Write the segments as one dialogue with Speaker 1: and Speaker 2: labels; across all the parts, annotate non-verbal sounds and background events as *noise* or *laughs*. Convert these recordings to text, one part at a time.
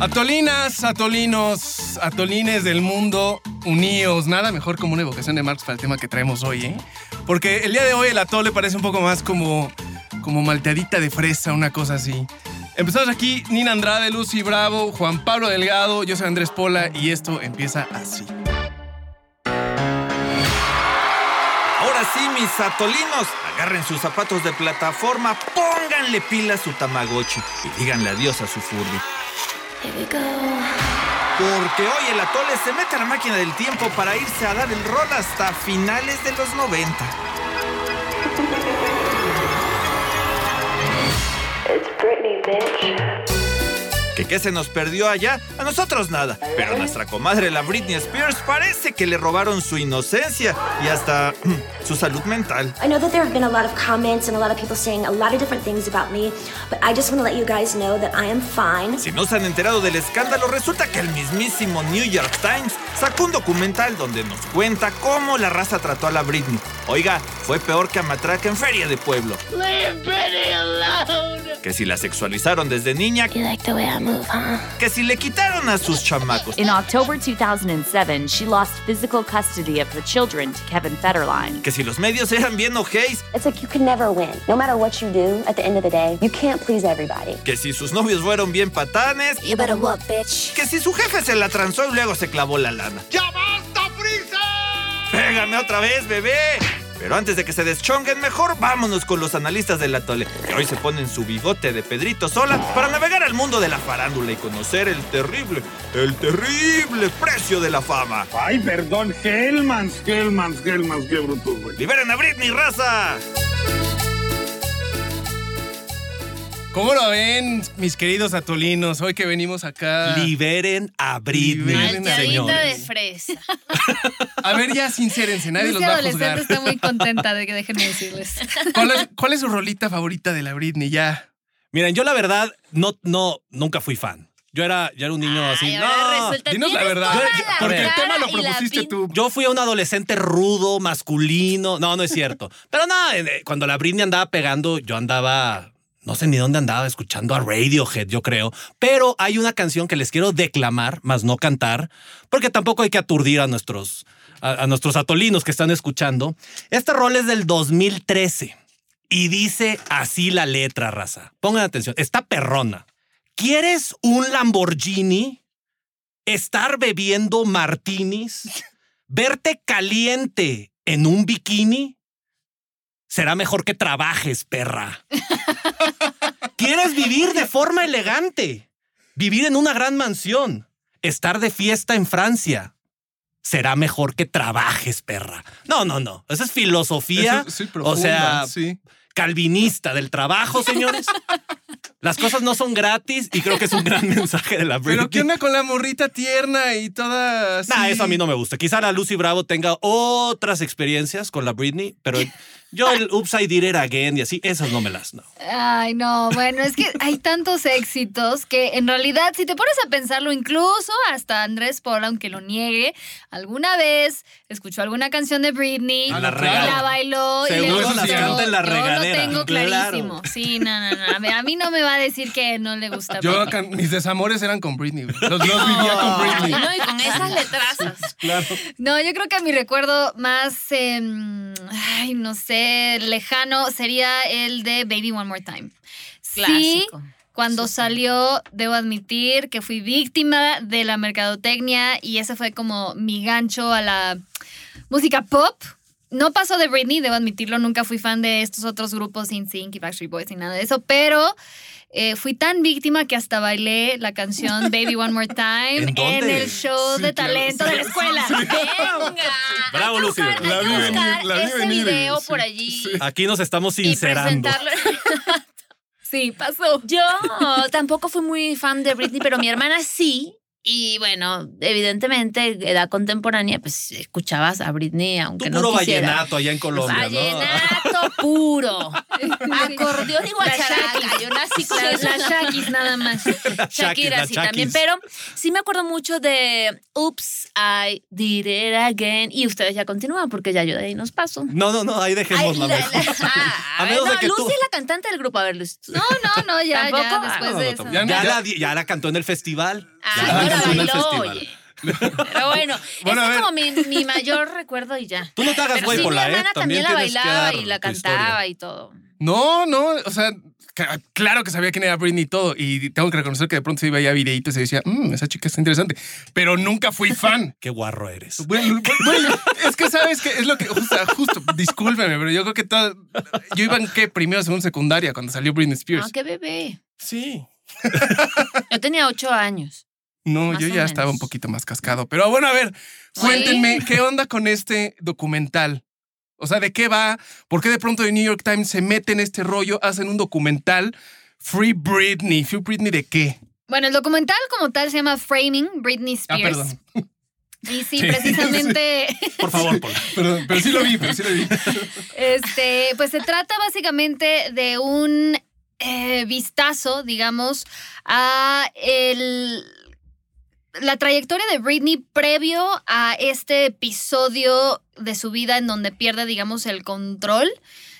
Speaker 1: Atolinas, atolinos, atolines del mundo, uníos. Nada mejor como una evocación de Marx para el tema que traemos hoy, ¿eh? Porque el día de hoy el atole parece un poco más como, como malteadita de fresa, una cosa así. Empezamos aquí, Nina Andrade, Lucy Bravo, Juan Pablo Delgado, yo soy Andrés Pola y esto empieza así.
Speaker 2: Ahora sí, mis atolinos, agarren sus zapatos de plataforma, pónganle pila a su Tamagotchi y díganle adiós a su Furby. Porque hoy el atole se mete a la máquina del tiempo para irse a dar el rol hasta finales de los 90.
Speaker 3: It's Britney, bitch.
Speaker 2: ¿Que qué se nos perdió allá? A nosotros nada. Pero a nuestra comadre, la Britney Spears, parece que le robaron su inocencia y hasta su salud mental.
Speaker 3: I know that there have been a lot of comments and a lot of people saying a lot of different things about me, but I just want to let you guys know that I am fine.
Speaker 2: Si no se han enterado del escándalo, resulta que el mismísimo New York Times sacó un documental donde nos cuenta cómo la raza trató a la Britney. Oiga, fue peor que a Matraca en Feria de Pueblo. Que si la sexualizaron desde niña,
Speaker 3: You like the way I move, huh?
Speaker 2: Que si le quitaron a sus chamacos.
Speaker 4: In October 2007, she lost physical custody of her children to Kevin Federline.
Speaker 2: Que si los medios eran bien ojéis.
Speaker 3: It's like you can never win. No matter what you do, at the end of the day, you can't please everybody.
Speaker 2: Que si sus novios fueron bien patanes.
Speaker 3: You better what, bitch?
Speaker 2: Que si su jefe se la transó y luego se clavó la lana. ¡Ya basta, Frisa! ¡Pégame otra vez, bebé! Pero antes de que se deschonguen, mejor vámonos con los analistas del atole, que hoy se ponen su bigote de Pedrito Sola para navegar al mundo de la farándula y conocer el terrible, el terrible precio de la fama.
Speaker 5: Ay, perdón, Hellmans, Hellmans, Hellmans, qué bruto, güey.
Speaker 2: ¡Liberen a Britney, raza!
Speaker 1: ¿Cómo lo ven, mis queridos atolinos? Hoy que venimos acá.
Speaker 2: Liberen a Britney,
Speaker 1: Liberen a
Speaker 6: de fresa. *laughs*
Speaker 1: A ver, ya sincérense, nadie los va a
Speaker 6: adolescente
Speaker 1: juzgar.
Speaker 6: está muy *laughs* contenta de que déjenme decirles.
Speaker 1: ¿Cuál es, cuál es su rolita favorita de la Britney? Ya.
Speaker 7: Miren, yo la verdad no, no, nunca fui fan. Yo era, yo era un niño así.
Speaker 6: Ay, ahora
Speaker 7: no.
Speaker 6: resulta,
Speaker 1: dinos la
Speaker 6: tienes
Speaker 1: verdad.
Speaker 6: toda
Speaker 1: Yo-
Speaker 6: la
Speaker 1: porque el
Speaker 6: cara
Speaker 1: tema lo
Speaker 6: y la
Speaker 1: propusiste
Speaker 6: pin-
Speaker 1: tú.
Speaker 7: Yo fui un adolescente rudo, masculino. No, no es cierto. Pero no, eh, cuando la Britney andaba pegando, yo andaba. No sé ni dónde andaba, escuchando a Radiohead, yo creo. Pero hay una canción que les quiero declamar, más no cantar, porque tampoco hay que aturdir a nuestros, a, a nuestros atolinos que están escuchando. Este rol es del 2013 y dice así la letra, raza. Pongan atención, está perrona. ¿Quieres un Lamborghini? ¿Estar bebiendo martinis? *laughs* ¿Verte caliente en un bikini? Será mejor que trabajes, perra. ¿Quieres vivir de forma elegante? ¿Vivir en una gran mansión? ¿Estar de fiesta en Francia? Será mejor que trabajes, perra. No, no, no. Esa es filosofía.
Speaker 1: Eso- sí,
Speaker 7: o
Speaker 1: profunda,
Speaker 7: sea,
Speaker 1: sí.
Speaker 7: calvinista del trabajo, señores. Las cosas no son gratis y creo que es un gran *laughs* mensaje de la Britney.
Speaker 1: Pero ¿qué onda con la morrita tierna y toda así?
Speaker 7: Nah, eso a mí no me gusta. Quizá la Lucy Bravo tenga otras experiencias con la Britney, pero yo el Upside Did It Again y así, esas no me las no.
Speaker 6: Ay, no, bueno, es que hay tantos éxitos que en realidad, si te pones a pensarlo, incluso hasta Andrés Paul, aunque lo niegue, alguna vez escuchó alguna canción de Britney,
Speaker 1: A la
Speaker 6: la bailó y le
Speaker 7: Seguro
Speaker 6: gustó.
Speaker 1: las
Speaker 7: en la
Speaker 6: Yo
Speaker 7: regadera,
Speaker 6: lo tengo
Speaker 7: claro.
Speaker 6: clarísimo. Sí, no, no, no. A mí- no me va a decir que no le gusta.
Speaker 1: Yo,
Speaker 6: Britney.
Speaker 1: mis desamores eran con Britney. Los, los vivía con Britney.
Speaker 6: no, y con esas letrazas.
Speaker 1: Claro.
Speaker 6: No, yo creo que mi recuerdo más, em, ay, no sé, lejano sería el de Baby One More Time. Sí,
Speaker 8: Clásico.
Speaker 6: cuando salió, debo admitir que fui víctima de la mercadotecnia y ese fue como mi gancho a la música pop. No pasó de Britney, debo admitirlo, nunca fui fan de estos otros grupos, NSYNC y Backstreet Boys ni nada de eso, pero eh, fui tan víctima que hasta bailé la canción Baby One More Time
Speaker 7: ¿En
Speaker 6: el show
Speaker 1: Sí,
Speaker 6: de
Speaker 1: claro,
Speaker 6: talento
Speaker 1: sí,
Speaker 6: de la escuela.
Speaker 8: Venga. *laughs*
Speaker 7: Bravo,
Speaker 8: buscar,
Speaker 1: La vi venir, la vi
Speaker 8: ese
Speaker 1: venir,
Speaker 8: video
Speaker 1: sí,
Speaker 8: por allí
Speaker 1: sí.
Speaker 7: Aquí nos estamos sincerando. *laughs*
Speaker 6: Sí, pasó.
Speaker 8: Yo tampoco fui muy fan de Britney, pero mi hermana sí. Y bueno, evidentemente, edad contemporánea, pues escuchabas a Britney, aunque
Speaker 7: Tú
Speaker 8: no
Speaker 7: puro
Speaker 8: quisiera.
Speaker 7: vallenato allá en Colombia, ¿no?
Speaker 8: Vallenato puro. *laughs* Acordeón y guacharaca. Yo nací con
Speaker 6: La,
Speaker 8: eso.
Speaker 6: la Shakis nada más. *laughs*
Speaker 8: Shakira sí también, pero sí me acuerdo mucho de Oops, I did it again. Y ustedes ya continúan porque ya yo de ahí nos paso.
Speaker 7: No, no, no, ahí
Speaker 8: Ay,
Speaker 7: dejémosla
Speaker 8: la-
Speaker 7: mejor.
Speaker 8: la- ah, *laughs*
Speaker 7: A menos
Speaker 8: no,
Speaker 7: de que
Speaker 8: Lucy
Speaker 7: tú-
Speaker 8: es la cantante del grupo. A ver, Lucy.
Speaker 6: No, no, no, ya,
Speaker 8: ¿Tampoco?
Speaker 6: ya,
Speaker 8: Ah,
Speaker 6: después
Speaker 7: No, no,
Speaker 6: de
Speaker 7: no,
Speaker 6: eso.
Speaker 7: ya,
Speaker 1: Ya-
Speaker 7: la, di- ya la cantó en el festival.
Speaker 8: Ah,
Speaker 7: la
Speaker 8: la bailó, oye. Pero bueno, *laughs* ese es como mi, mi mayor recuerdo y ya.
Speaker 7: Tú no te hagas güey,
Speaker 8: sí, mi
Speaker 7: Pola, ¿eh?
Speaker 8: hermana también, la bailaba y la cantaba y todo.
Speaker 1: No, no, o sea, claro que sabía quién era Britney y todo. Y tengo que reconocer que de pronto se veía videitos y se decía, mmm, esa chica está interesante. Pero nunca fui fan. *laughs*
Speaker 7: Qué guarro eres.
Speaker 1: Bueno, bueno, es que sabes que es lo que, o sea, justo, discúlpeme, pero yo creo que todo, yo iba en qué, primero, segundo, secundaria, cuando salió Britney Spears.
Speaker 8: Ah, qué bebé.
Speaker 1: Sí.
Speaker 8: Yo tenía ocho años.
Speaker 1: No,
Speaker 8: Más
Speaker 1: yo ya
Speaker 8: menos.
Speaker 1: estaba un poquito más cascado. Pero bueno, a ver, cuéntenme, ¿qué onda con este documental? O sea, ¿de qué va? ¿Por qué de pronto el New York Times se mete en este rollo? Hacen un documental. Free Britney. ¿Free Britney de qué?
Speaker 6: Bueno, el documental como tal se llama Framing Britney
Speaker 1: Ah,
Speaker 6: Spears.
Speaker 1: perdón.
Speaker 6: Y sí, *laughs* precisamente, *laughs*
Speaker 7: Por favor, Pola.
Speaker 1: Perdón, pero sí lo vi, pero sí lo vi.
Speaker 6: este, pues se trata básicamente de un eh, vistazo, digamos, a el, la trayectoria de Britney previo a este episodio de su vida en donde pierde, digamos, el control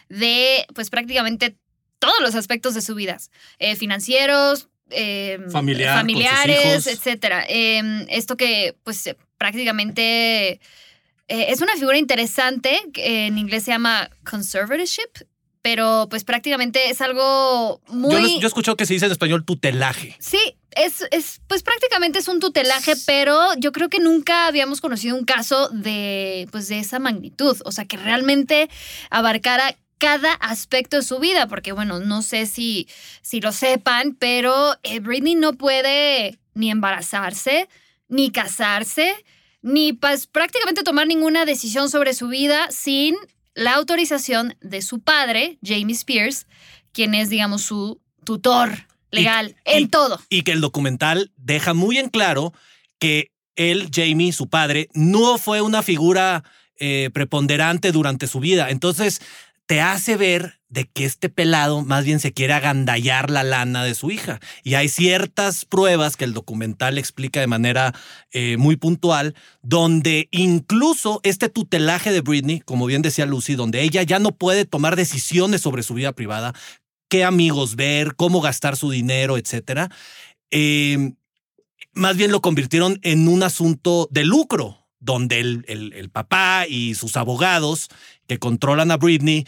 Speaker 6: de, pues prácticamente todos los aspectos de su vida, eh, financieros, eh,
Speaker 7: Familiar, sus
Speaker 6: familiares, etcétera. Eh, esto que, pues, prácticamente eh, es una figura interesante, que en inglés se llama conservatorship, pero pues prácticamente es algo muy...
Speaker 7: Yo, yo he escuchado que se dice en español tutelaje.
Speaker 6: Sí, es, es, pues prácticamente es un tutelaje, pero yo creo que nunca habíamos conocido un caso de, pues, de esa magnitud. O sea, que realmente abarcara cada aspecto de su vida, porque bueno, no sé si, si lo sepan, pero eh, Britney no puede ni embarazarse, ni casarse, ni pues, prácticamente tomar ninguna decisión sobre su vida sin la autorización de su padre, Jamie Spears, quien es, digamos, su tutor legal
Speaker 7: Y-
Speaker 6: en
Speaker 7: y-
Speaker 6: todo.
Speaker 7: Y que el documental deja muy en claro que él, Jamie, su padre, no fue una figura eh, preponderante durante su vida. Entonces, te hace ver de que este pelado más bien se quiere agandallar la lana de su hija. Y hay ciertas pruebas que el documental explica de manera eh, muy puntual, donde incluso este tutelaje de Britney, como bien decía Lucy, donde ella ya no puede tomar decisiones sobre su vida privada, qué amigos ver, cómo gastar su dinero, etcétera. eh, más bien lo convirtieron en un asunto de lucro, donde el, el- el papá y sus abogados que controlan a Britney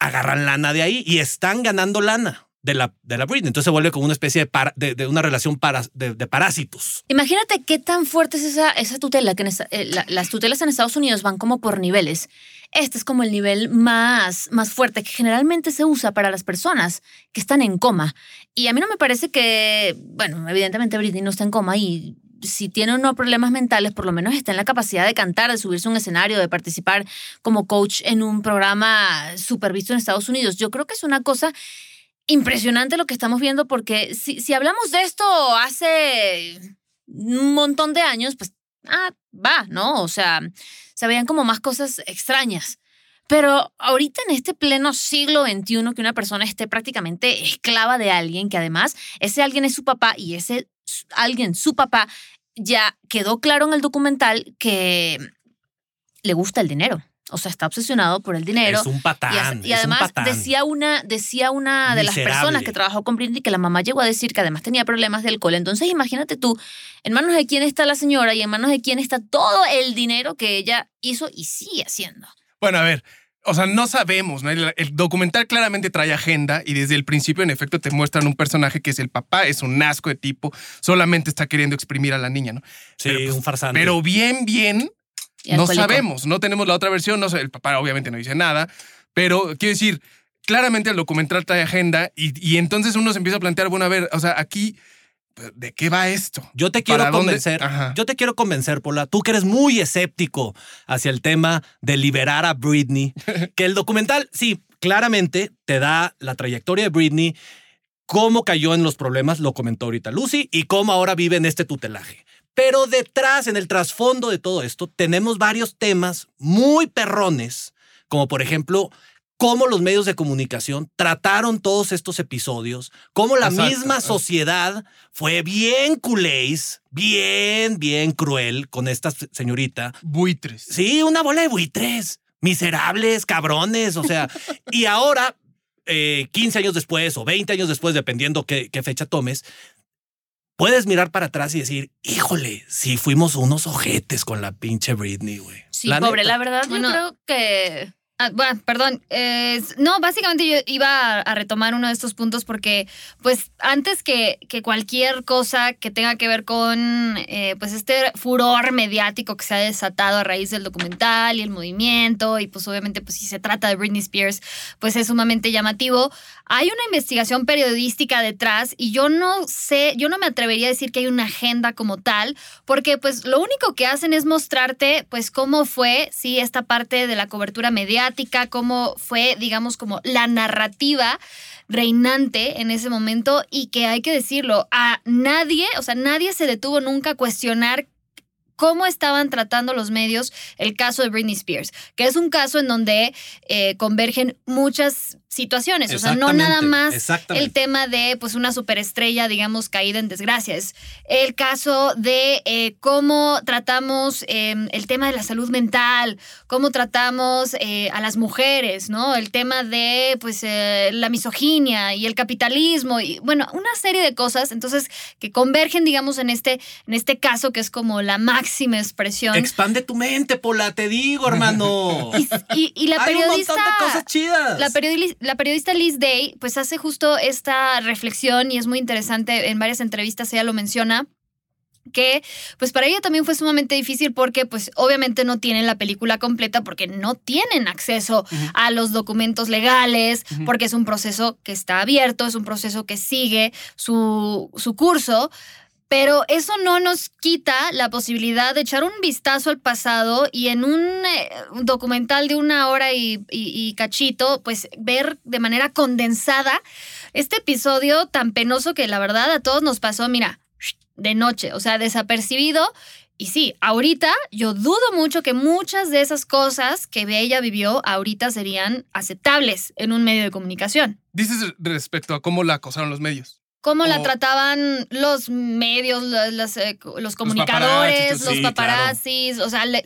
Speaker 7: agarran lana de ahí y están ganando lana de la, de la Britney. Entonces se vuelve como una especie de, de, una relación de, parásitos.
Speaker 8: Imagínate qué tan fuerte es esa, esa tutela, que eh, la- las tutelas en Estados Unidos van como por niveles. Este es como el nivel más, más fuerte que generalmente se usa para las personas que están en coma. Y a mí no me parece que, bueno, evidentemente Britney no está en coma y si tiene unos problemas mentales, por lo menos está en la capacidad de cantar, de subirse a un escenario, de participar como coach en un programa supervisto en Estados Unidos. Yo creo que es una cosa impresionante lo que estamos viendo porque si, si hablamos de esto hace un montón de años, pues, ah, va, ¿no? O sea, se veían como más cosas extrañas. Pero ahorita en este pleno siglo XXI, que una persona esté prácticamente esclava de alguien, que además ese alguien es su papá y ese alguien, su papá, ya quedó claro en el documental que le gusta el dinero. O sea, está obsesionado por el dinero.
Speaker 7: es un patán.
Speaker 8: y
Speaker 7: es un
Speaker 8: además
Speaker 7: patán.
Speaker 8: decía una, decía una de las personas que trabajó con Britney que la mamá llegó a decir que además tenía problemas de alcohol. Entonces imagínate tú, en manos de quién está la señora y en manos de quién está todo el dinero que ella hizo y sigue haciendo.
Speaker 1: Bueno, a ver. O sea, no sabemos, ¿no? El, el documental claramente trae agenda y desde el principio, en efecto, te muestran un personaje que es el papá, es un asco de tipo, solamente está queriendo exprimir a la niña, ¿no?
Speaker 7: Sí,
Speaker 1: pero, pues,
Speaker 7: un farsante.
Speaker 1: Pero bien, bien, no
Speaker 8: alcohólico.
Speaker 1: sabemos, no tenemos la otra versión, no sé, el papá obviamente no dice nada, pero quiero decir, claramente el documental trae agenda y, y entonces uno se empieza a plantear, bueno, a ver, o sea, aquí, ¿de qué va esto?
Speaker 7: Yo te quiero convencer. Yo te quiero convencer, Pola. Tú que eres muy escéptico hacia el tema de liberar a Britney. *laughs* que el documental, sí, claramente te da la trayectoria de Britney cómo cayó en los problemas, lo comentó ahorita Lucy, y cómo ahora vive en este tutelaje. Pero detrás, en el trasfondo de todo esto, tenemos varios temas muy perrones, como por ejemplo, cómo los medios de comunicación trataron todos estos episodios, cómo la
Speaker 1: Exacto.
Speaker 7: misma sociedad fue bien culés, bien, bien cruel con esta señorita.
Speaker 1: Buitres.
Speaker 7: Sí, una bola de buitres, miserables, cabrones, o sea, *laughs* y ahora, eh, 15 años después o 20 años después, dependiendo qué, qué fecha tomes, puedes mirar para atrás y decir, híjole, sí fuimos unos ojetes con la pinche Britney, güey.
Speaker 8: Sí, pobre,
Speaker 7: neta.
Speaker 8: la verdad,
Speaker 6: Bueno.
Speaker 8: yo creo que.
Speaker 6: Ah, bueno, perdón. eh, no, básicamente yo iba a, retomar uno de estos puntos porque, pues, antes que, que cualquier cosa que tenga que ver con, eh, pues, este furor mediático que se ha desatado a raíz del documental y el movimiento, y pues, obviamente, pues, si se trata de Britney Spears, pues es sumamente llamativo. Hay una investigación periodística detrás y yo no sé, yo no me atrevería a decir que hay una agenda como tal, porque, pues, lo único que hacen es mostrarte, pues, cómo fue, sí, esta parte de la cobertura mediática, cómo fue, digamos, como la narrativa reinante en ese momento y que hay que decirlo, a nadie, o sea, nadie se detuvo nunca a cuestionar cómo estaban tratando los medios el caso de Britney Spears, que es un caso en donde eh, convergen muchas situaciones, o sea, no nada más el tema de pues una superestrella, digamos, caída en desgracia, es el caso de eh, cómo tratamos eh, el tema de la salud mental, cómo tratamos eh, a las mujeres, ¿no? El tema de pues eh, la misoginia y el capitalismo y bueno, una serie de cosas, entonces que convergen, digamos, en este en este caso que es como la máxima expresión.
Speaker 7: Expande tu mente, Pola, te digo, *laughs* hermano.
Speaker 6: Y, y- y la
Speaker 7: Hay un
Speaker 6: periodista
Speaker 7: montón de cosas chidas.
Speaker 6: la, periodi- la periodista Liz Day pues hace justo esta reflexión y es muy interesante, en varias entrevistas ella lo menciona que pues para ella también fue sumamente difícil porque pues obviamente no tienen la película completa porque no tienen acceso a los documentos legales, porque es un proceso que está abierto, es un proceso que sigue su, su curso. Pero eso no nos quita la posibilidad de echar un vistazo al pasado y en un eh, documental de una hora y, cachito, pues ver de manera condensada este episodio tan penoso que la verdad a todos nos pasó, mira, de noche, o sea, desapercibido. Y sí, ahorita yo dudo mucho que muchas de esas cosas que ella vivió ahorita serían aceptables en un medio de comunicación.
Speaker 1: Dices respecto a cómo la acosaron los medios.
Speaker 6: Cómo la
Speaker 1: O-
Speaker 6: trataban los medios, las, eh, los comunicadores,
Speaker 1: paparazzis,
Speaker 6: los
Speaker 7: sí,
Speaker 6: paparazzis, o sea, le-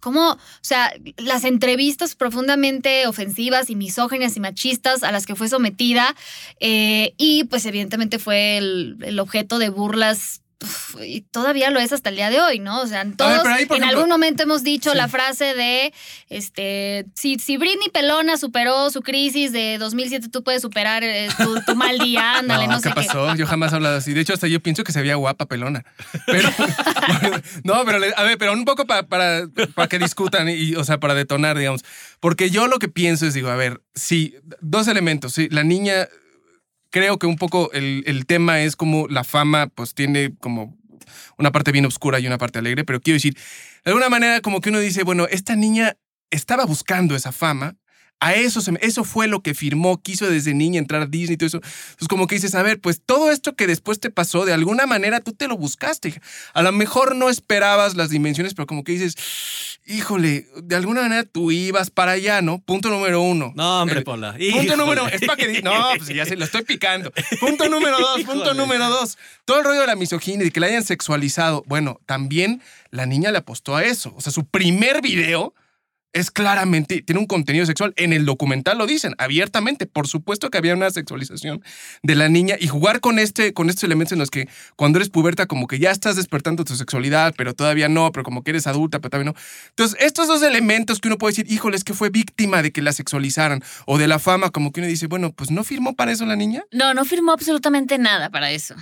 Speaker 6: cómo, o sea, las entrevistas profundamente ofensivas y misóginas y machistas a las que fue sometida eh, y pues evidentemente fue el, el objeto de burlas. Uf, Y todavía lo es hasta el día de hoy, ¿no? O sea, todos
Speaker 1: ahí,
Speaker 6: en
Speaker 1: ejemplo-
Speaker 6: algún momento hemos dicho
Speaker 1: Sí.
Speaker 6: la frase de, este, si, si Britney Pelona superó su crisis de 2007, tú puedes superar eh, tu, tu mal día, *laughs* ándale, no,
Speaker 1: ¿qué
Speaker 6: sé qué.
Speaker 1: pasó? Yo jamás he hablado así. De hecho, hasta yo pienso que se veía guapa pelona. Pero, *laughs* no, pero a ver, pero un poco pa- para, para que discutan y, o sea, para detonar, digamos. Porque yo lo que pienso es, digo, a ver, sí, dos elementos. Sí, la niña, creo que un poco el, el tema es como la fama, pues tiene como una parte bien oscura y una parte alegre, pero quiero decir, de alguna manera como que uno dice, bueno, esta niña estaba buscando esa fama. A eso, se me- eso fue lo que firmó, quiso desde niña entrar a Disney y todo eso. Entonces, como que dices, a ver, pues todo esto que después te pasó, de alguna manera tú te lo buscaste. A lo mejor no esperabas las dimensiones, pero como que dices, híjole, de alguna manera tú ibas para allá, ¿no? Punto número uno.
Speaker 7: No, hombre, Pola.
Speaker 1: Punto
Speaker 7: Híjole.
Speaker 1: número es para que no, pues ya se lo estoy picando. Punto número dos, punto
Speaker 7: Híjole.
Speaker 1: número dos. Todo el rollo de la misoginia y que la hayan sexualizado. Bueno, también la niña le apostó a eso. O sea, su primer video es claramente, tiene un contenido sexual. En el documental lo dicen abiertamente. Por supuesto que había una sexualización de la niña y jugar con, este, con estos elementos en los que cuando eres puberta como que ya estás despertando tu sexualidad, pero todavía no, pero como que eres adulta, pero todavía no. Entonces, estos dos elementos que uno puede decir, híjole, es que fue víctima de que la sexualizaran o de la fama, como que uno dice, bueno, pues no firmó para eso la niña.
Speaker 8: No, no firmó absolutamente nada para eso.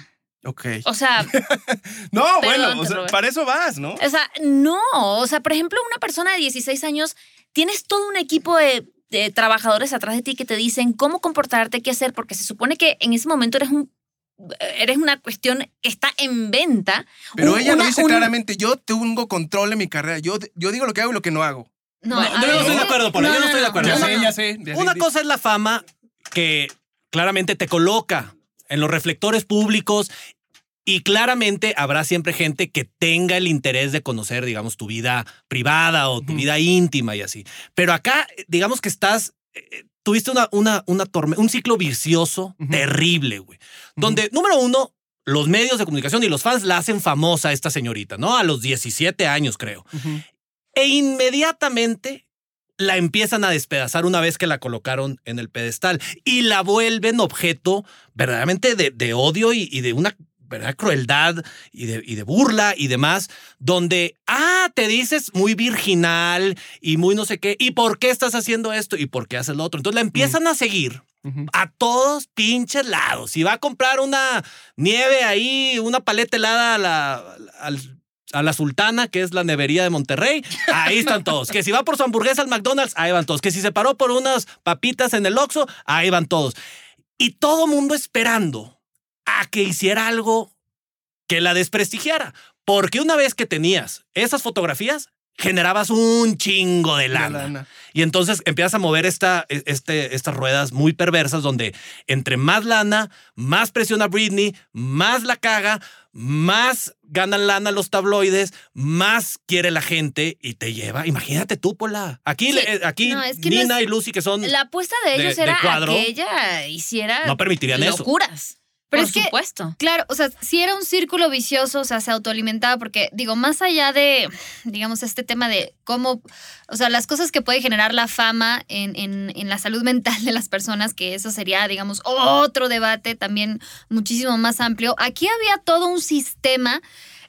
Speaker 1: Ok.
Speaker 8: O sea, *laughs*
Speaker 1: No,
Speaker 8: Perdón,
Speaker 1: bueno, o sea, para eso vas, ¿no?
Speaker 8: o sea, no. O sea, por ejemplo, una persona de 16 años, tienes todo un equipo de, de trabajadores atrás de ti que te dicen cómo comportarte, qué hacer, porque se supone que en ese momento eres un eres una cuestión que está en venta.
Speaker 1: Pero ella lo dice claramente, yo tengo control en mi carrera, yo, yo digo lo que hago y lo que no hago.
Speaker 6: No,
Speaker 7: No, yo no
Speaker 6: ver,
Speaker 7: estoy de acuerdo, Paula, yo no estoy de acuerdo.
Speaker 1: Ya
Speaker 7: no,
Speaker 1: sé,
Speaker 7: no.
Speaker 1: ya sé. ya sé.
Speaker 7: Una cosa es la fama que claramente te coloca en los reflectores públicos. Y claramente habrá siempre gente que tenga el interés de conocer, digamos, tu vida privada o tu vida íntima y así. Pero acá, digamos que estás, eh, tuviste una, una, una torme- un ciclo vicioso terrible, güey. Donde, número uno, los medios de comunicación y los fans la hacen famosa a esta señorita, ¿no? A los 17 años, creo. E inmediatamente la empiezan a despedazar una vez que la colocaron en el pedestal y la vuelven objeto verdaderamente de, de odio y, y de una ¿verdad? crueldad y de, y de burla y demás, donde, ah, te dices muy virginal y muy no sé qué, ¿y por qué estás haciendo esto? ¿Y por qué haces lo otro? Entonces la empiezan a seguir a todos pinches lados. Si va a comprar una nieve ahí, una paleta helada a la, al- a la Sultana, que es la nevería de Monterrey, ahí están todos. Que si va por su hamburguesa al McDonald's, ahí van todos. Que si se paró por unas papitas en el Oxxo, ahí van todos. Y todo mundo esperando a que hiciera algo que la desprestigiara. Porque una vez que tenías esas fotografías, generabas un chingo de lana.
Speaker 1: lana.
Speaker 7: Y entonces empiezas a mover esta, este, estas ruedas muy perversas donde entre más lana, más presiona Britney, más la caga, más ganan lana los tabloides, más quiere la gente y te lleva. Imagínate tú, Pola. Aquí,
Speaker 8: Sí.
Speaker 7: le- aquí
Speaker 8: No, es que no
Speaker 7: Nina
Speaker 8: es-
Speaker 7: y Lucy, que son.
Speaker 8: La apuesta de ellos
Speaker 7: de
Speaker 8: era
Speaker 7: cuadro,
Speaker 8: que ella hiciera
Speaker 7: no permitirían eso.
Speaker 8: locuras.
Speaker 6: Pero
Speaker 8: por
Speaker 6: es que-
Speaker 8: supuesto.
Speaker 6: Claro, o sea, si era un círculo vicioso, o sea, se autoalimentaba, porque digo, más allá de, digamos, este tema de cómo, o sea, las cosas que puede generar la fama en, en, en la salud *laughs* mental de las personas, que eso sería, digamos, otro debate también muchísimo más amplio. Aquí había todo un sistema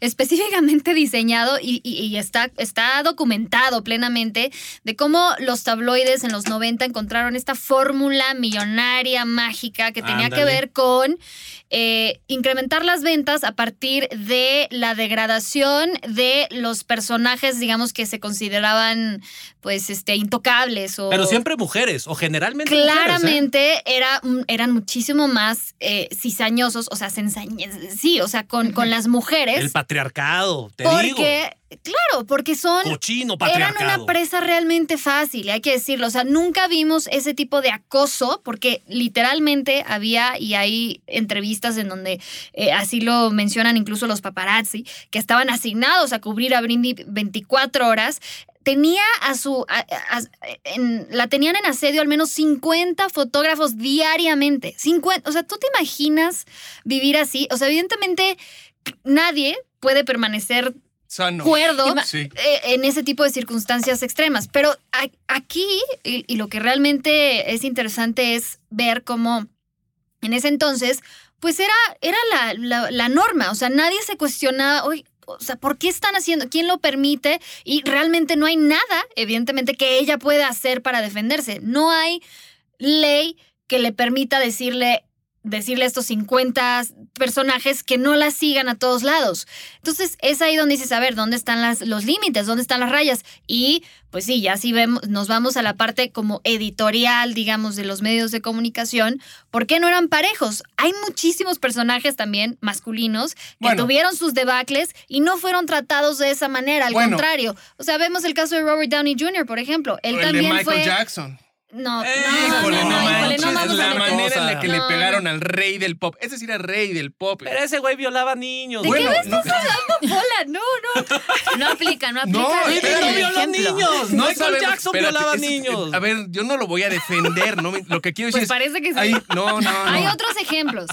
Speaker 6: específicamente *laughs* diseñado y, y- y está, está documentado plenamente de cómo los tabloides en los 90 encontraron esta fórmula millonaria, mágica, que tenía que ver con eh, incrementar las ventas a partir de la degradación de los personajes, digamos, que se consideraban, pues, este, intocables o...
Speaker 7: Pero siempre mujeres, o generalmente mujeres, ¿eh?
Speaker 6: Claramente era, eran muchísimo más eh, cizañosos, o sea, se ensañe- sí, o sea, con, con las mujeres.
Speaker 7: El patriarcado, te digo.
Speaker 6: porque, claro, porque son
Speaker 7: Cochino
Speaker 6: eran
Speaker 7: patriarcado.
Speaker 6: una presa realmente fácil, hay que decirlo. O sea, nunca vimos ese tipo de acoso, porque literalmente había, y hay entrevistas en donde eh, así lo mencionan incluso los paparazzi, que estaban asignados a cubrir a Brindy 24 horas. Tenía a su. a- a- en- la tenían en asedio al menos 50 fotógrafos diariamente. 50. O sea, ¿tú te imaginas vivir así? O sea, evidentemente nadie puede permanecer
Speaker 1: Sano.
Speaker 6: cuerdo
Speaker 1: Sí.
Speaker 6: eh, en ese tipo de circunstancias extremas. Pero aquí, y, y lo que realmente es interesante es ver cómo en ese entonces, pues era, era la, la- la norma. O sea, nadie se cuestionaba, "Oye, o sea, ¿por qué están haciendo? ¿Quién lo permite? Y realmente no hay nada, evidentemente, que ella pueda hacer para defenderse. No hay ley que le permita decirle decirle a estos 50 personajes que no la sigan a todos lados. Entonces es ahí donde dices, a ver, ¿dónde están las, los límites? ¿Dónde están las rayas? Y pues sí, ya sí vemos, nos vamos a la parte como editorial, digamos, de los medios de comunicación. ¿Por qué no eran parejos? Hay muchísimos personajes también masculinos que
Speaker 1: Bueno.
Speaker 6: tuvieron sus debacles y no fueron tratados de esa manera, al
Speaker 1: Bueno.
Speaker 6: contrario. O sea, vemos el caso de Robert Downey Jr., por ejemplo. Él
Speaker 1: O el de
Speaker 6: también
Speaker 1: Michael
Speaker 6: fue...
Speaker 1: Jackson.
Speaker 6: No, no,
Speaker 1: Híjole,
Speaker 6: no,
Speaker 1: no, manches,
Speaker 6: no vamos
Speaker 1: la manera en la que le
Speaker 6: No,
Speaker 1: pegaron al rey del pop. Ese sí era rey del pop.
Speaker 7: Pero ese güey violaba niños.
Speaker 6: ¿De
Speaker 7: güey.
Speaker 6: qué
Speaker 1: Bueno,
Speaker 6: me
Speaker 1: no-
Speaker 6: estás hablando, Pola? No, no.
Speaker 8: No aplica, no aplica.
Speaker 1: No, espérame,
Speaker 8: el
Speaker 7: viola niños.
Speaker 1: No
Speaker 7: Michael
Speaker 1: sabemos-
Speaker 7: Jackson
Speaker 1: espérate,
Speaker 7: violaba
Speaker 1: ese-
Speaker 7: niños.
Speaker 1: A ver, yo no lo voy a defender, ¿no? Me- Lo que quiero decir
Speaker 6: Pues
Speaker 1: es...
Speaker 6: parece que sí.
Speaker 1: ahí- no, no, no.
Speaker 6: Hay otros ejemplos.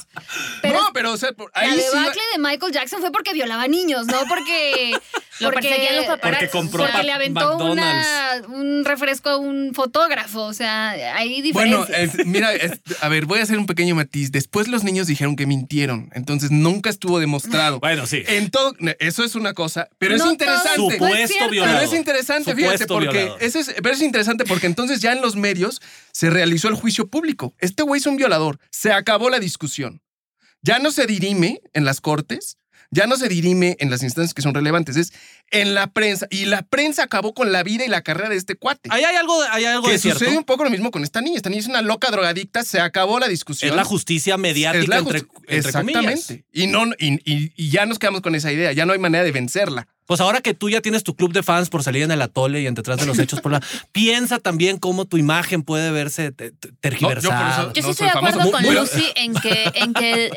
Speaker 6: Pero
Speaker 1: no, pero o sea, por-
Speaker 6: la
Speaker 1: ahí sí...
Speaker 6: debacle de Michael Jackson fue porque violaba niños, no porque
Speaker 8: Lo perseguían los paparazzi.
Speaker 7: Porque compró
Speaker 6: porque le aventó una, un refresco a un fotógrafo. O sea, hay
Speaker 1: Bueno,
Speaker 6: diferencias.
Speaker 1: es- mira, es- a ver, voy a hacer un pequeño matiz. Después los niños dijeron que mintieron, entonces nunca estuvo demostrado. *laughs*
Speaker 7: Bueno, sí.
Speaker 1: En todo, eso es una cosa, pero
Speaker 6: No
Speaker 1: es interesante.
Speaker 6: todo-
Speaker 7: Supuesto
Speaker 6: No es
Speaker 7: violador.
Speaker 1: Pero es interesante, fíjate,
Speaker 7: Supuesto
Speaker 1: porque
Speaker 7: violador.
Speaker 1: es, pero es interesante porque entonces ya en los medios se realizó el juicio público. Este güey es un violador. Se acabó la discusión. Ya no se dirime en las cortes, ya no se dirime en las instancias que son relevantes, es en la prensa. Y la prensa acabó con la vida y la carrera de este cuate.
Speaker 7: Ahí hay algo, hay algo
Speaker 1: que
Speaker 7: de cierto.
Speaker 1: sucede un poco lo mismo con esta niña. Esta niña es una loca drogadicta, se acabó la discusión.
Speaker 7: Es la justicia mediática,
Speaker 1: la
Speaker 7: entre,
Speaker 1: justi-
Speaker 7: entre comillas.
Speaker 1: Exactamente. Y, no, y, y- y ya nos quedamos con esa idea, ya no hay manera de vencerla.
Speaker 7: Pues ahora que tú ya tienes tu club de fans por salir en el atole y en detrás de los hechos por la, *laughs* piensa también cómo tu imagen puede verse te- te- tergiversada.
Speaker 8: Yo sí
Speaker 1: No
Speaker 8: estoy de acuerdo
Speaker 1: famoso.
Speaker 8: con
Speaker 1: Muy-
Speaker 8: Lucy en que, en que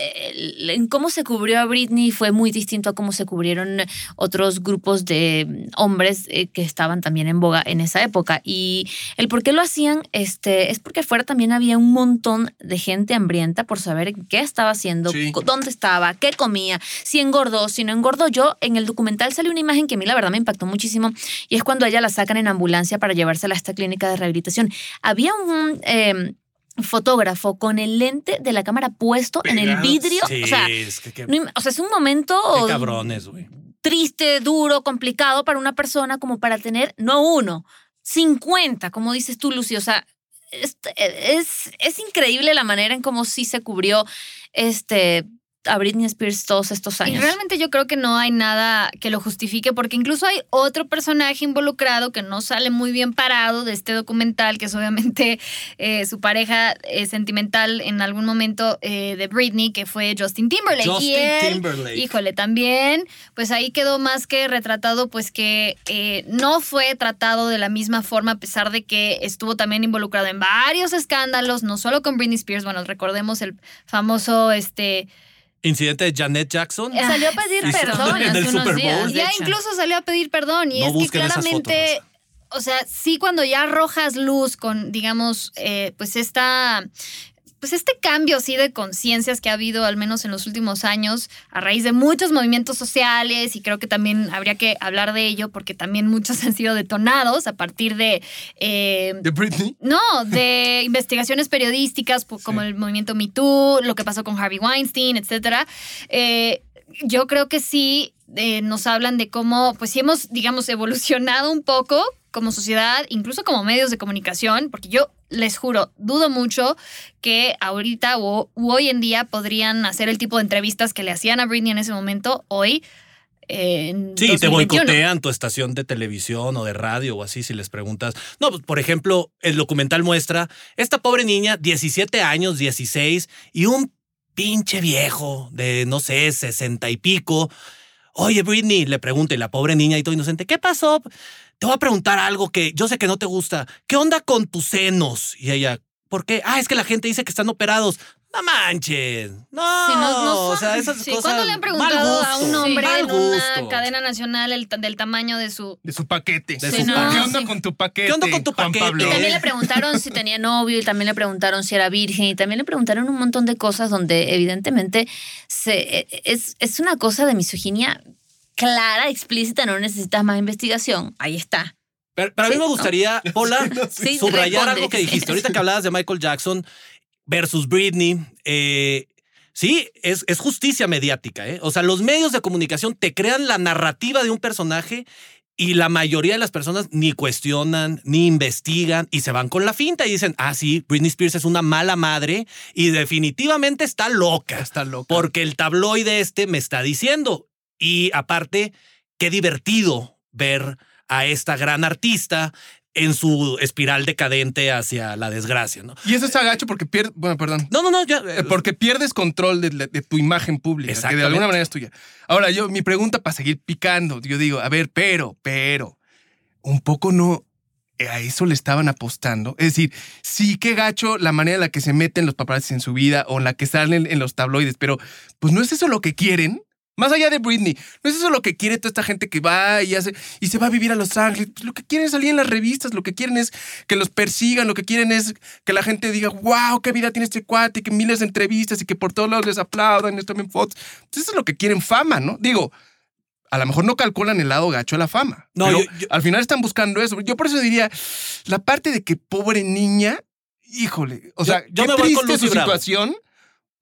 Speaker 8: en cómo se cubrió a Britney fue muy distinto a cómo se cubrieron otros grupos de hombres eh, que estaban también en boga en esa época. Y el por qué lo hacían este, es porque afuera también había un montón de gente hambrienta por saber qué estaba haciendo,
Speaker 1: Sí.
Speaker 8: dónde estaba, qué comía, si engordó, si no engordó. Yo en el documental salió una imagen que a mí la verdad me impactó muchísimo y es cuando a ella la sacan en ambulancia para llevársela a esta clínica de rehabilitación. Había un... eh, fotógrafo con el lente de la cámara puesto en el vidrio.
Speaker 7: Sí,
Speaker 8: o, sea,
Speaker 7: es que, qué-
Speaker 8: no im- o sea, es un momento
Speaker 7: qué cabrones, güey.
Speaker 8: triste, duro, complicado para una persona como para tener, no uno, 50, como dices tú, Lucy. O sea, es, es, es increíble la manera en cómo sí se cubrió este, a Britney Spears todos estos
Speaker 6: Y
Speaker 8: años.
Speaker 6: realmente yo creo que no hay nada que lo justifique, porque incluso hay otro personaje involucrado que no sale muy bien parado de este documental, que es obviamente eh, su pareja eh, sentimental en algún momento eh, de Britney, que fue Justin Timberlake.
Speaker 7: Justin
Speaker 6: y él,
Speaker 7: Timberlake.
Speaker 6: híjole, también, pues ahí quedó más que retratado, pues que no fue tratado de la misma forma, a pesar de que estuvo también involucrado en varios escándalos, no solo con Britney Spears, bueno, recordemos el famoso, este...
Speaker 7: Incidente de Janet Jackson.
Speaker 6: Salió a pedir perdón
Speaker 7: en
Speaker 6: hace
Speaker 7: el
Speaker 6: unos
Speaker 7: Super. Bowl.
Speaker 6: Ya incluso salió a pedir perdón. Y
Speaker 7: No
Speaker 6: es que claramente, o sea, sí cuando ya arrojas luz con, digamos, eh, pues esta... Pues este cambio sí de conciencias que ha habido al menos en los últimos años a raíz de muchos movimientos sociales y creo que también habría que hablar de ello porque también muchos *laughs* han sido detonados a partir de eh,
Speaker 1: ¿De Britney?
Speaker 6: no, de *laughs* investigaciones periodísticas como el movimiento Me Too, lo que pasó con Harvey Weinstein, etcétera. Eh, yo creo que sí eh, nos hablan de cómo, pues sí hemos, digamos, evolucionado un poco como sociedad, incluso como medios de comunicación, porque yo les juro, dudo mucho que ahorita o hoy en día podrían hacer el tipo de entrevistas que le hacían a Britney en ese momento, hoy. eh, en
Speaker 7: Sí, te
Speaker 6: 2021.
Speaker 7: boicotean tu estación de televisión o de radio o así si les preguntas. No, pues, por ejemplo, el documental muestra esta pobre niña, 17 años, 16, y un pinche viejo de, no sé, 60 y pico. Oye, Britney, le pregunta y la pobre niña y todo inocente, ¿qué pasó? Te voy a preguntar algo que yo sé que no te gusta. ¿Qué onda con tus senos? Y ella, ¿por qué? Ah, es que la gente dice que están operados. No manches. No,
Speaker 6: Sí, no- no
Speaker 7: o sea, esas
Speaker 6: sí,
Speaker 7: cosas.
Speaker 6: ¿Cuándo le han preguntado a un hombre
Speaker 7: mal
Speaker 6: en una cadena nacional el del tamaño de su...
Speaker 1: De su paquete.
Speaker 7: De
Speaker 6: Sí,
Speaker 7: su
Speaker 6: no,
Speaker 7: paquete.
Speaker 1: ¿Qué onda
Speaker 6: sí.
Speaker 1: con tu paquete?
Speaker 7: ¿Qué onda con tu
Speaker 1: Juan
Speaker 7: paquete?
Speaker 1: Pablo?
Speaker 8: Y también le preguntaron si tenía novio y también le preguntaron si era virgen y también le preguntaron un montón de cosas donde evidentemente se, e, es, es una cosa de misoginia clara, explícita, no necesitas más investigación. Ahí está.
Speaker 7: Pero, pero a mí
Speaker 8: Sí,
Speaker 7: me
Speaker 8: ¿no?
Speaker 7: gustaría, *laughs* Paula,
Speaker 8: Sí,
Speaker 7: subrayar
Speaker 8: responde.
Speaker 7: algo que dijiste. Ahorita que hablabas de Michael Jackson versus Britney, eh, sí, es, es justicia mediática. ¿eh? O sea, los medios de comunicación te crean la narrativa de un personaje y la mayoría de las personas ni cuestionan, ni investigan y se van con la finta y dicen, ah, sí, Britney Spears es una mala madre y definitivamente está loca.
Speaker 1: Está loco.
Speaker 7: Porque el tabloide este me está diciendo. Y aparte, qué divertido ver a esta gran artista en su espiral decadente hacia la desgracia, ¿no?
Speaker 1: Y eso es agacho porque pierdes. Bueno, perdón.
Speaker 7: No, no, no, ya.
Speaker 1: Eh, Porque pierdes control de, de tu imagen pública, que de alguna manera es tuya. Ahora, yo, mi pregunta para seguir picando, yo digo, a ver, pero, pero, un poco no. eh, A eso le estaban apostando. Es decir, sí que gacho la manera en la que se meten los paparazzi en su vida o en la que salen en los tabloides, pero pues no es eso lo que quieren. Más allá de Britney, no es eso lo que quiere toda esta gente que va y hace y se va a vivir a Los Ángeles. Pues lo que quieren es salir en las revistas, lo que quieren es que los persigan, lo que quieren es que la gente diga, wow, qué vida tiene este cuate, y que miles de entrevistas y que por todos lados les aplaudan y les tomen fotos. Pues eso es lo que quieren fama, ¿no? Digo, a lo mejor no calculan el lado gacho de la fama.
Speaker 7: No,
Speaker 1: pero
Speaker 7: yo- yo-
Speaker 1: al final están buscando eso. Yo por eso diría, la parte de que pobre niña, híjole, o
Speaker 7: Yo-
Speaker 1: sea,
Speaker 7: yo
Speaker 1: qué
Speaker 7: me voy con
Speaker 1: triste
Speaker 7: Lucy
Speaker 1: su
Speaker 7: Bravo.
Speaker 1: situación,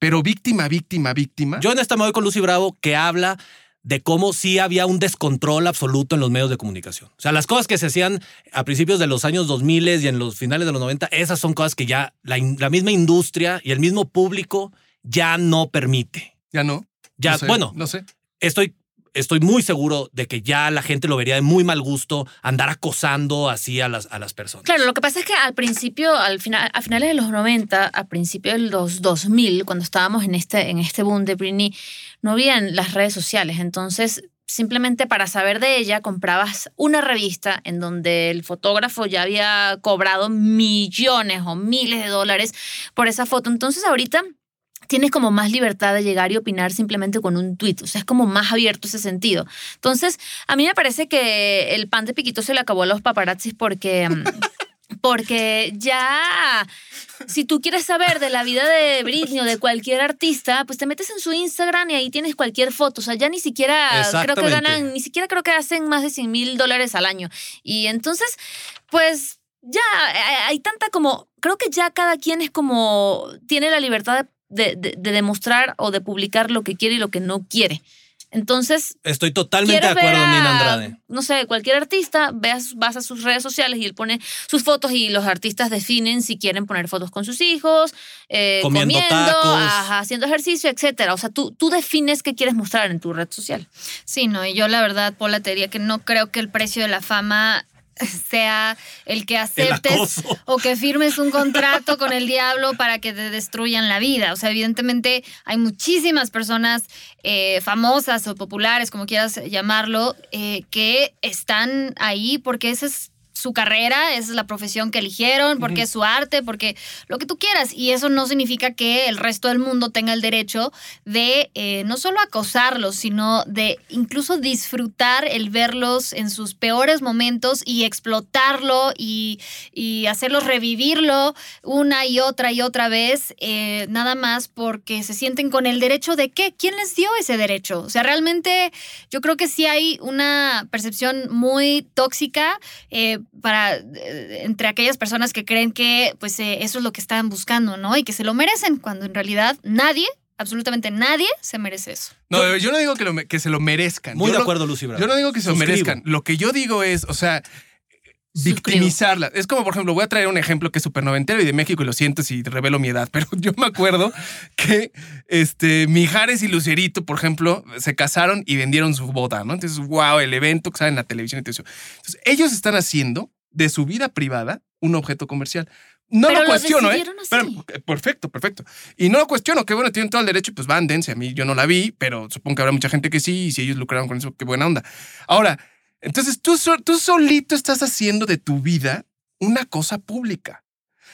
Speaker 1: pero víctima, víctima, víctima.
Speaker 7: Yo en esta me voy con Lucy Bravo, que habla de cómo sí había un descontrol absoluto en los medios de comunicación. O sea, las cosas que se hacían a principios de los años 2000 y en los finales de los 90, esas son cosas que ya la, misma industria y el mismo público ya no permite.
Speaker 1: ya no.
Speaker 7: Ya,
Speaker 1: No sé,
Speaker 7: bueno,
Speaker 1: no sé.
Speaker 7: estoy, estoy muy seguro de que ya la gente lo vería de muy mal gusto andar acosando así a las, a las personas.
Speaker 8: Claro, lo que pasa es que al principio, al final, a finales de los 90, a principios de los 2000, cuando estábamos en este, en este boom de Britney, no habían las redes sociales. Entonces, simplemente para saber de ella comprabas una revista en donde el fotógrafo ya había cobrado millones o miles de dólares por esa foto. Entonces ahorita tienes como más libertad de llegar y opinar simplemente con un tuit. O sea, es como más abierto ese sentido. Entonces, a mí me parece que el pan de piquito se le acabó a los paparazzis porque... mm, *laughs* Porque ya, si tú quieres saber de la vida de Britney o de cualquier artista, pues te metes en su Instagram y ahí tienes cualquier foto. O sea, ya ni siquiera creo que ganan, ni siquiera creo que hacen más de 100 mil dólares al año. Y entonces, pues ya hay- hay tanta como, creo que ya cada quien es como, tiene la libertad de, de- de demostrar o de publicar lo que quiere y lo que no quiere. Entonces,
Speaker 7: Estoy totalmente de acuerdo,
Speaker 8: a,
Speaker 7: Nina Andrade.
Speaker 8: No sé, cualquier artista, veas, vas a sus redes sociales y él pone sus fotos y los artistas definen si quieren poner fotos con sus hijos, eh,
Speaker 7: Comiendo
Speaker 8: comiendo,
Speaker 7: tacos.
Speaker 8: ajá, haciendo ejercicio, etcétera. O sea, tú, tú defines qué quieres mostrar en tu red social.
Speaker 6: Sí, no, y yo la verdad, Paula, te diría que no creo que el precio de la fama *laughs* sea el que aceptes *laughs* o que firmes un contrato con el diablo para que te destruyan la vida. O sea, evidentemente hay muchísimas personas eh, famosas o populares, como quieras llamarlo, eh, que están ahí porque esa es su carrera, esa es la profesión que eligieron, porque es su arte, porque lo que tú quieras. Y eso no significa que el resto del mundo tenga el derecho de eh, no solo acosarlos, sino de incluso disfrutar el verlos en sus peores momentos y explotarlo y, y hacerlos revivirlo una y otra y otra vez, eh, nada más porque se sienten con el derecho de qué, ¿quién les dio ese derecho? O sea, realmente yo creo que sí hay una percepción muy tóxica eh, para eh, entre aquellas personas que creen que pues eh, eso es lo que están buscando, ¿no? Y que se lo merecen, cuando en realidad nadie, absolutamente nadie, se merece eso.
Speaker 1: No, yo no digo que, lo que se lo merezcan.
Speaker 7: Muy
Speaker 1: Yo
Speaker 7: de
Speaker 1: no-
Speaker 7: acuerdo, Lucy Bravo.
Speaker 1: Yo no digo que se lo merezcan. Lo que yo digo es, o sea,
Speaker 8: Suscribo.
Speaker 1: victimizarla. Es como, por ejemplo, voy a traer un ejemplo que es súper noventero y de México y lo siento si revelo mi edad, *laughs* pero yo me acuerdo que este, Mijares y Lucerito, por ejemplo, se casaron y vendieron su boda, ¿no? Entonces, wow, el evento que sale en la televisión y todo eso. Entonces, ellos están haciendo de su vida privada un objeto comercial. No
Speaker 8: Pero
Speaker 1: lo cuestiono, ¿eh? Pero, eh, perfecto, perfecto. Y no lo cuestiono, que bueno, tienen todo el derecho, pues van, dense. A mí yo no la vi, pero supongo que habrá mucha gente que sí, y si ellos lucraron con eso, qué buena onda. Ahora, entonces tú, tú solito estás haciendo de tu vida una cosa pública.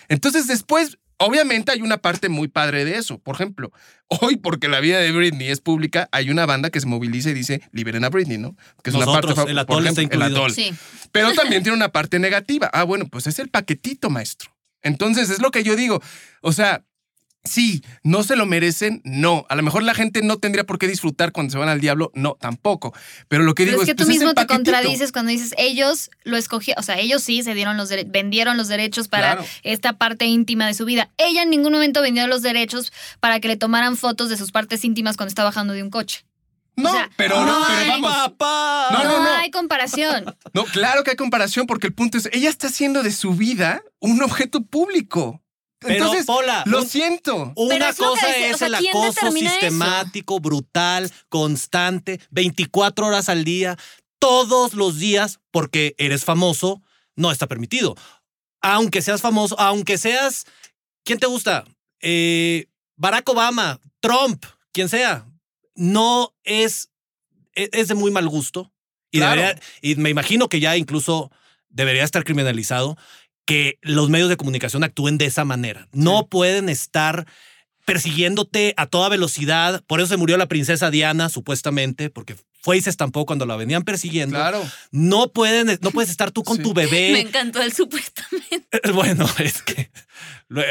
Speaker 1: Entonces después, obviamente hay una parte muy padre de eso. Por ejemplo, *laughs* hoy porque la vida de Britney es pública, hay una banda que se moviliza y dice, liberen a Britney, ¿no? Que es una parte,
Speaker 7: el Atol está
Speaker 1: ejemplo, el
Speaker 7: incluido.
Speaker 1: Atol.
Speaker 8: Sí.
Speaker 1: Pero también tiene una parte negativa. Ah, bueno, pues es el paquetito, maestro. Entonces es lo que yo digo. O sea, sí, no se lo merecen, no. A lo mejor la gente no tendría por qué disfrutar cuando se van al diablo, no, tampoco. Pero lo que
Speaker 6: Pero
Speaker 1: digo
Speaker 6: es que tú
Speaker 1: pues, es
Speaker 6: mismo
Speaker 1: el
Speaker 6: te contradices cuando dices ellos lo escogieron, o sea, ellos sí se dieron los vendieron los derechos para
Speaker 1: Claro.
Speaker 6: esta parte íntima de su vida. Ella en ningún momento vendió los derechos para que le tomaran fotos de sus partes íntimas cuando está bajando de un coche.
Speaker 1: No,
Speaker 6: O sea,
Speaker 1: pero, no, pero vamos.
Speaker 7: Papá.
Speaker 1: No,
Speaker 6: No,
Speaker 1: no, no.
Speaker 6: hay comparación.
Speaker 1: No, claro que hay comparación porque el punto es, ella está haciendo de su vida un objeto público.
Speaker 7: Pero,
Speaker 1: Entonces,
Speaker 7: Pola,
Speaker 1: lo
Speaker 7: un-
Speaker 1: siento.
Speaker 8: Pero
Speaker 7: Una
Speaker 8: es lo que
Speaker 7: cosa
Speaker 8: o
Speaker 7: es
Speaker 8: sea,
Speaker 7: el
Speaker 8: ¿quién
Speaker 7: acoso
Speaker 8: eso?
Speaker 7: sistemático, brutal, constante, 24 horas al día, todos los días, porque eres famoso, no está permitido. Aunque seas famoso, aunque seas. ¿Quién te gusta? Eh, Barack Obama, Trump, quien sea. No es. e- Es de muy mal gusto. Y,
Speaker 1: Claro.
Speaker 7: debería- y me imagino que ya incluso debería estar criminalizado que los medios de comunicación actúen de esa manera. No pueden estar persiguiéndote a toda velocidad. Por eso se murió la princesa Diana, supuestamente, porque fue y se estampó cuando la venían persiguiendo.
Speaker 1: Claro.
Speaker 7: No, pueden, no puedes estar tú con
Speaker 1: Sí.
Speaker 7: tu
Speaker 8: Me
Speaker 7: bebé.
Speaker 8: encantó el supuestamente. *laughs*
Speaker 7: Bueno, es que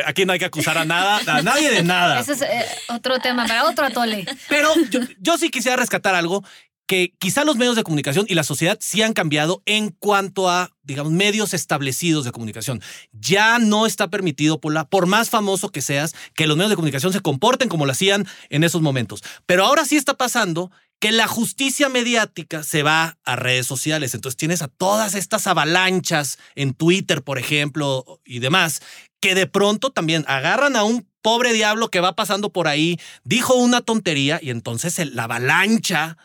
Speaker 7: aquí no hay que acusar a nada, a nadie de nada.
Speaker 6: Ese es eh, otro tema para otro atole.
Speaker 7: Pero yo, yo sí quisiera rescatar algo que quizá los medios de comunicación y la sociedad sí han cambiado en cuanto a, digamos, medios establecidos de comunicación. Ya no está permitido, por, la, por más famoso que seas, que los medios de comunicación se comporten como lo hacían en esos momentos. Pero ahora sí está pasando que la justicia mediática se va a redes sociales. Entonces tienes a todas estas avalanchas en Twitter, por ejemplo, y demás, que de pronto también agarran a un pobre diablo que va pasando por ahí, dijo una tontería y entonces la avalancha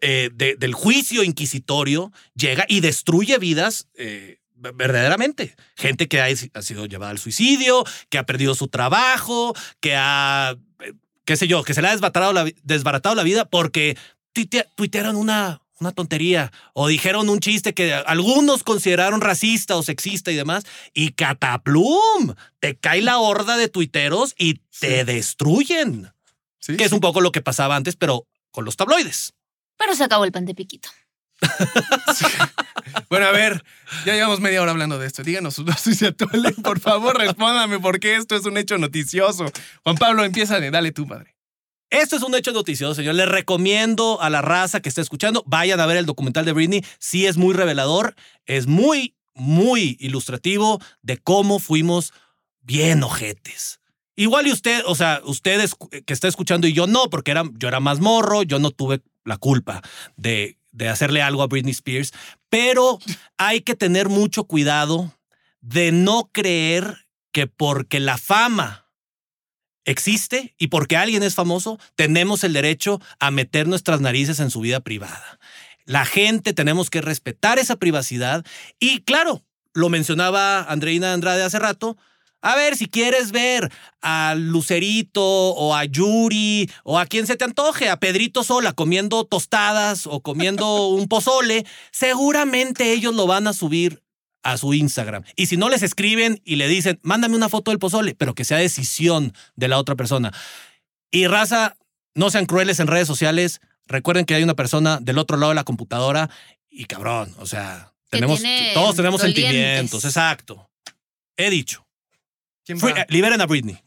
Speaker 7: eh, de- del juicio inquisitorio llega y destruye vidas. eh, verdaderamente, gente que ha, ha sido llevada al suicidio, que ha perdido su trabajo, que ha, eh, qué sé yo, que se le ha desbaratado la, desbaratado la vida porque tuite- tuitearon una, una tontería o dijeron un chiste que algunos consideraron racista o sexista y demás, y cataplum, te cae la horda de tuiteros y te destruyen.
Speaker 1: Sí,
Speaker 7: Que es
Speaker 1: sí.
Speaker 7: un poco lo que pasaba antes, pero con los tabloides.
Speaker 8: Pero se acabó el pan de piquito.
Speaker 1: Bueno, a ver, ya llevamos media hora hablando de esto. Díganos su dosis de atole, por favor, respóndame, porque esto es un hecho noticioso. Juan Pablo, empieza de dale tú, padre.
Speaker 7: Esto es un hecho noticioso, señor. Les recomiendo a la raza que está escuchando, vayan a ver el documental de Britney. Sí es muy revelador, es muy, muy ilustrativo de cómo fuimos bien ojetes. Igual y usted, o sea, usted es- que está escuchando y yo no, porque era, yo era más morro, yo no tuve la culpa de, de hacerle algo a Britney Spears, pero hay que tener mucho cuidado de no creer que porque la fama existe y porque alguien es famoso, tenemos el derecho a meter nuestras narices en su vida privada. La gente tenemos que respetar esa privacidad y claro, lo mencionaba Andreina Andrade hace rato, a ver, si quieres ver a Lucerito o a Yuri o a quien se te antoje, a Pedrito Sola comiendo tostadas o comiendo *laughs* un pozole, seguramente ellos lo van a subir a su Instagram. Y si no les escriben y le dicen, mándame una foto del pozole, pero que sea decisión de la otra persona. Y raza, no sean crueles en redes sociales. Recuerden que hay una persona del otro lado de la computadora y cabrón, o sea, tenemos, todos tenemos
Speaker 8: dolientes.
Speaker 7: sentimientos, exacto. He dicho.
Speaker 1: ¿Quién
Speaker 7: Fui-
Speaker 1: va?
Speaker 7: eh, liberen a Britney.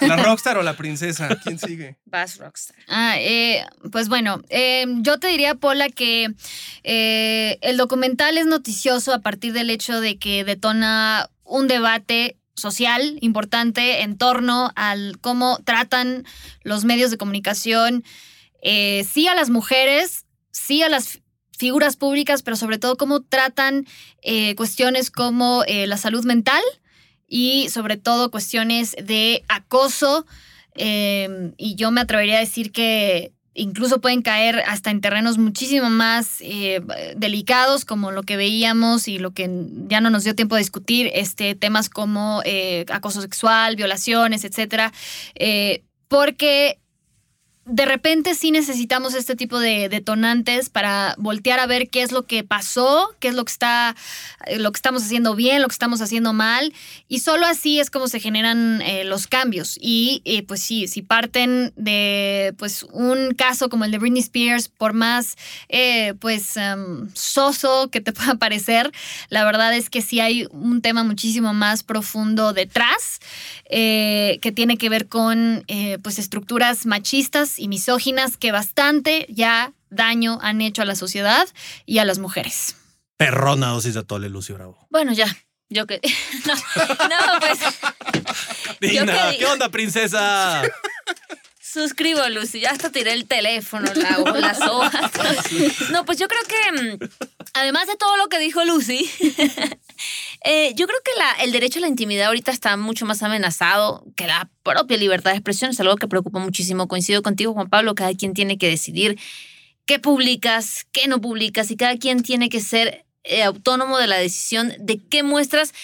Speaker 1: ¿La rockstar o la princesa? ¿Quién sigue? *laughs*
Speaker 8: Vas, Rockstar.
Speaker 6: Ah, eh, pues bueno, eh, yo te diría, Paula, que eh, el documental es noticioso a partir del hecho de que detona un debate social importante en torno al cómo tratan los medios de comunicación, eh, sí a las mujeres, sí a las fi- figuras públicas, pero sobre todo cómo tratan eh, cuestiones como eh, la salud mental y sobre todo cuestiones de acoso, eh, y yo me atrevería a decir que incluso pueden caer hasta en terrenos muchísimo más eh, delicados, como lo que veíamos y lo que ya no nos dio tiempo de discutir, este, temas como eh, acoso sexual, violaciones, etcétera. Eh, porque de repente sí necesitamos este tipo de detonantes para voltear a ver qué es lo que pasó, qué es lo que está, eh, lo que estamos haciendo bien, lo que estamos haciendo mal, y solo así es como se generan eh, los cambios. Y eh, pues sí, si parten de pues un caso como el de Britney Spears, por más eh, pues em, soso que te *laughs* pueda parecer, la verdad es que sí hay un tema muchísimo más profundo detrás eh, que tiene que ver con eh, pues estructuras machistas y misóginas que bastante ya daño han hecho a la sociedad y a las mujeres.
Speaker 7: Perrona dosis de atole, Lucio Bravo.
Speaker 8: Bueno, ya. Yo que. *laughs* No, no, pues. Yo qué
Speaker 7: ¿qué onda, princesa? *laughs*
Speaker 8: Suscribo, Lucy. Ya hasta tiré el teléfono, la, las hojas. *laughs* No, pues yo creo que, mm, además de todo lo que dijo Lucy, *laughs* eh, yo creo que la- el derecho a la intimidad ahorita está mucho más amenazado que la propia libertad de expresión. Es algo que preocupa muchísimo. Coincido contigo, Juan Pablo. Cada quien tiene que decidir qué publicas, qué no publicas, y cada quien tiene que ser eh, autónomo de la decisión de qué muestras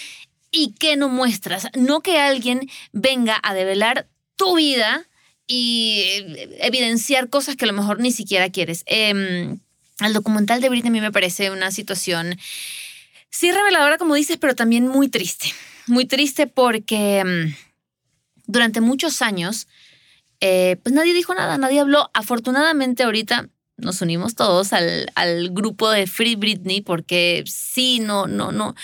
Speaker 8: y qué no muestras. No que alguien venga a develar tu vida y eh, evidenciar cosas que a lo mejor ni siquiera quieres. Em, el documental de Britney a mí me parece una situación, sí reveladora como dices, pero también muy triste. Muy triste porque em, durante muchos años, eh, pues nadie dijo nada, nadie habló. Afortunadamente ahorita nos unimos todos al, al grupo de Free Britney porque sí, no, no, no,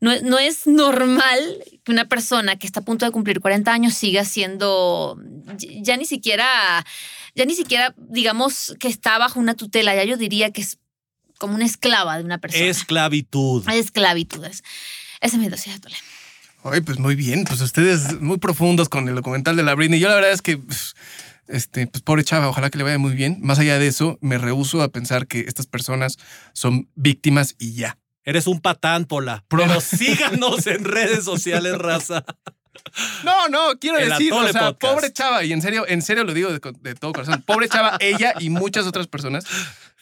Speaker 8: no, es- no es normal que una persona que está a punto de cumplir 40 años siga siendo ya- ni siquiera, ya ni siquiera digamos que está bajo una tutela, ya yo diría que es como una esclava de una persona.
Speaker 7: Esclavitud.
Speaker 8: Esclavitudes. Esa es mi dosis de atole.
Speaker 1: Ay, pues muy bien, pues ustedes muy profundos con el documental de la Britney. Yo la verdad es que, pf, este, pues pobre chava, ojalá que le vaya muy bien. Más allá de eso, me rehuso a pensar que estas personas son víctimas y ya.
Speaker 7: Eres un patán, Pola. Pero síganos en redes sociales, raza.
Speaker 1: No, no, quiero
Speaker 7: El
Speaker 1: decir, o sea, pobre chava, y en serio, en serio lo digo de, de todo corazón, pobre chava, ella y muchas otras personas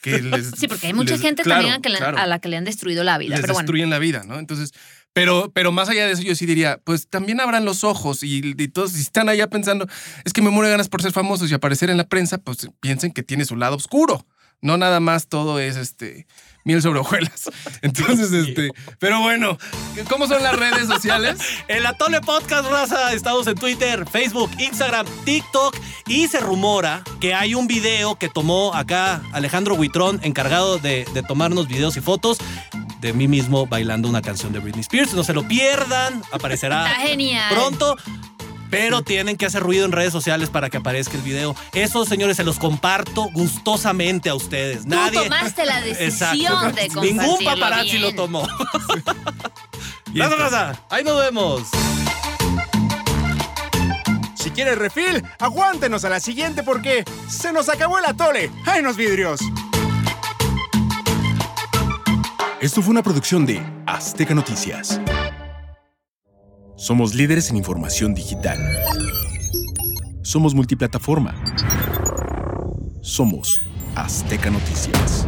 Speaker 1: que *laughs* les...
Speaker 8: Sí, porque hay mucha
Speaker 1: les-
Speaker 8: gente
Speaker 1: claro,
Speaker 8: también a, que le-
Speaker 1: claro.
Speaker 8: a la que le han destruido la vida.
Speaker 1: les
Speaker 8: pero bueno.
Speaker 1: destruyen la vida, ¿no? Entonces, pero, pero más allá de eso, yo sí diría, pues también abran los ojos y, y todos, si están allá pensando, es que me muero de ganas por ser famosos y aparecer en la prensa, pues piensen que tiene su lado oscuro, No nada más todo es este miel sobre hojuelas. *laughs* Entonces, este, pero bueno, ¿cómo son las redes sociales? *laughs*
Speaker 7: El Atole Podcast, raza. Estamos en Twitter, Facebook, Instagram, TikTok. Y se rumora que hay un video que tomó acá Alejandro Huitrón, encargado de, de tomarnos videos y fotos de mí mismo bailando una canción de Britney Spears. No se lo pierdan. Aparecerá
Speaker 8: Está genial.
Speaker 7: pronto. Pero tienen que hacer ruido en redes sociales para que aparezca el video. Eso, señores, se los comparto gustosamente a ustedes.
Speaker 8: Tú
Speaker 7: Nadie.
Speaker 8: tomaste la *laughs* decisión
Speaker 7: Exacto.
Speaker 8: de compartirlo
Speaker 7: Ningún paparazzi
Speaker 8: bien.
Speaker 7: lo tomó. *laughs* Raza, raza, Ahí nos vemos.
Speaker 9: Si quieres refil, aguántenos a la siguiente porque se nos acabó el atole. ¡Ay, los vidrios!
Speaker 10: Esto fue una producción de Azteca Noticias. Somos líderes en información digital. Somos multiplataforma. Somos Azteca Noticias.